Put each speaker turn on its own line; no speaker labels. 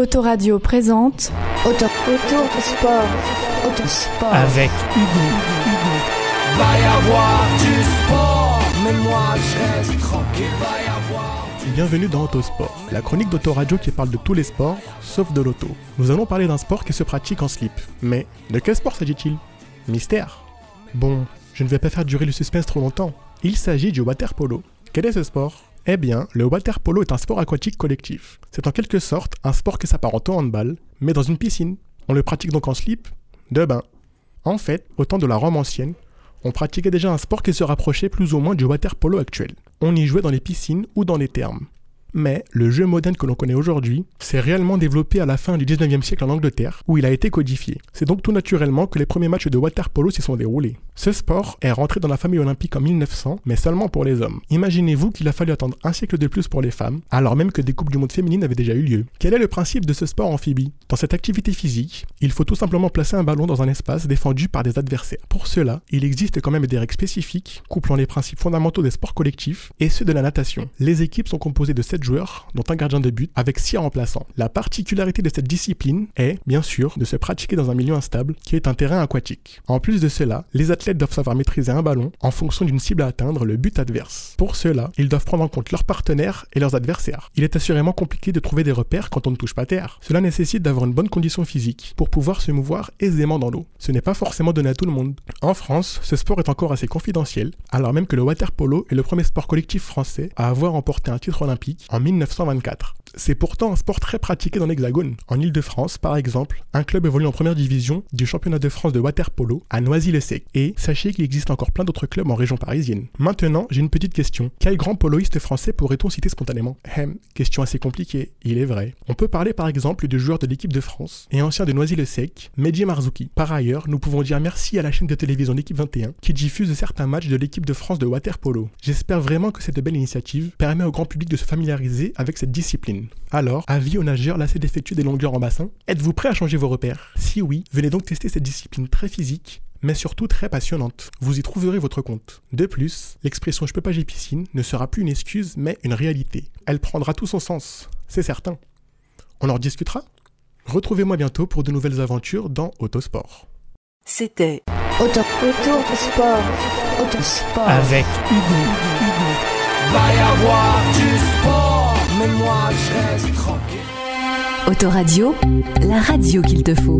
Autoradio présente
Auto, sport. Autosport.
Avec Hugo.
Va y avoir du sport, mais moi je reste tranquille, va y avoir.
Bienvenue dans Autosport, la chronique d'Autoradio qui parle de tous les sports, sauf de l'auto. Nous allons parler d'un sport qui se pratique en slip. Mais de quel sport s'agit-il? Mystère. Bon, je ne vais pas faire durer le suspense trop longtemps. Il s'agit du water polo. Quel est ce sport? Eh bien, le water polo est un sport aquatique collectif. C'est en quelque sorte un sport qui s'apparente au handball, mais dans une piscine. On le pratique donc en slip, de bain. En fait, au temps de la Rome ancienne, on pratiquait déjà un sport qui se rapprochait plus ou moins du water polo actuel. On y jouait dans les piscines ou dans les thermes. Mais le jeu moderne que l'on connaît aujourd'hui s'est réellement développé à la fin du 19e siècle en Angleterre, où il a été codifié. C'est donc tout naturellement que les premiers matchs de water polo s'y sont déroulés. Ce sport est rentré dans la famille olympique en 1900, mais seulement pour les hommes. Imaginez-vous qu'il a fallu attendre un siècle de plus pour les femmes, alors même que des coupes du monde féminines avaient déjà eu lieu. Quel est le principe de ce sport amphibie? Dans cette activité physique, il faut tout simplement placer un ballon dans un espace défendu par des adversaires. Pour cela, il existe quand même des règles spécifiques, couplant les principes fondamentaux des sports collectifs et ceux de la natation. Les équipes sont composées de 7 joueurs, dont un gardien de but, avec 6 remplaçants. La particularité de cette discipline est, bien sûr, de se pratiquer dans un milieu instable, qui est un terrain aquatique. En plus de cela, les athlètes doivent savoir maîtriser un ballon en fonction d'une cible à atteindre, le but adverse. Pour cela, ils doivent prendre en compte leurs partenaires et leurs adversaires. Il est assurément compliqué de trouver des repères quand on ne touche pas terre. Cela nécessite d'avoir une bonne condition physique pour pouvoir se mouvoir aisément dans l'eau. Ce n'est pas forcément donné à tout le monde. En France, ce sport est encore assez confidentiel, alors même que le water polo est le premier sport collectif français à avoir remporté un titre olympique en 1924. C'est pourtant un sport très pratiqué dans l'Hexagone. En Ile-de-France, par exemple, un club évolue en première division du championnat de France de water polo à Noisy-le-Sec. Et sachez qu'il existe encore plein d'autres clubs en région parisienne. Maintenant, j'ai une petite question. Quel grand poloiste français pourrait-on citer spontanément? Hem, question assez compliquée, il est vrai. On peut parler par exemple du joueur de l'équipe de France et ancien de Noisy-le-Sec, Mehdi Marzouki. Par ailleurs, nous pouvons dire merci à la chaîne de télévision L'équipe 21 qui diffuse certains matchs de l'équipe de France de water polo. J'espère vraiment que cette belle initiative permet au grand public de se familiariser avec cette discipline. Alors, avis aux nageurs lassés d'effectuer des longueurs en bassin, êtes-vous prêt à changer vos repères? Si oui, venez donc tester cette discipline très physique, mais surtout très passionnante. Vous y trouverez votre compte. De plus, l'expression je peux pas j'ai piscine ne sera plus une excuse, mais une réalité. Elle prendra tout son sens, c'est certain. On en discutera? Retrouvez-moi bientôt pour de nouvelles aventures dans Autosport.
C'était
Auto, sport. Autosport.
Avec Hugo.
Va y avoir du sport,
Autoradio, la radio qu'il te faut.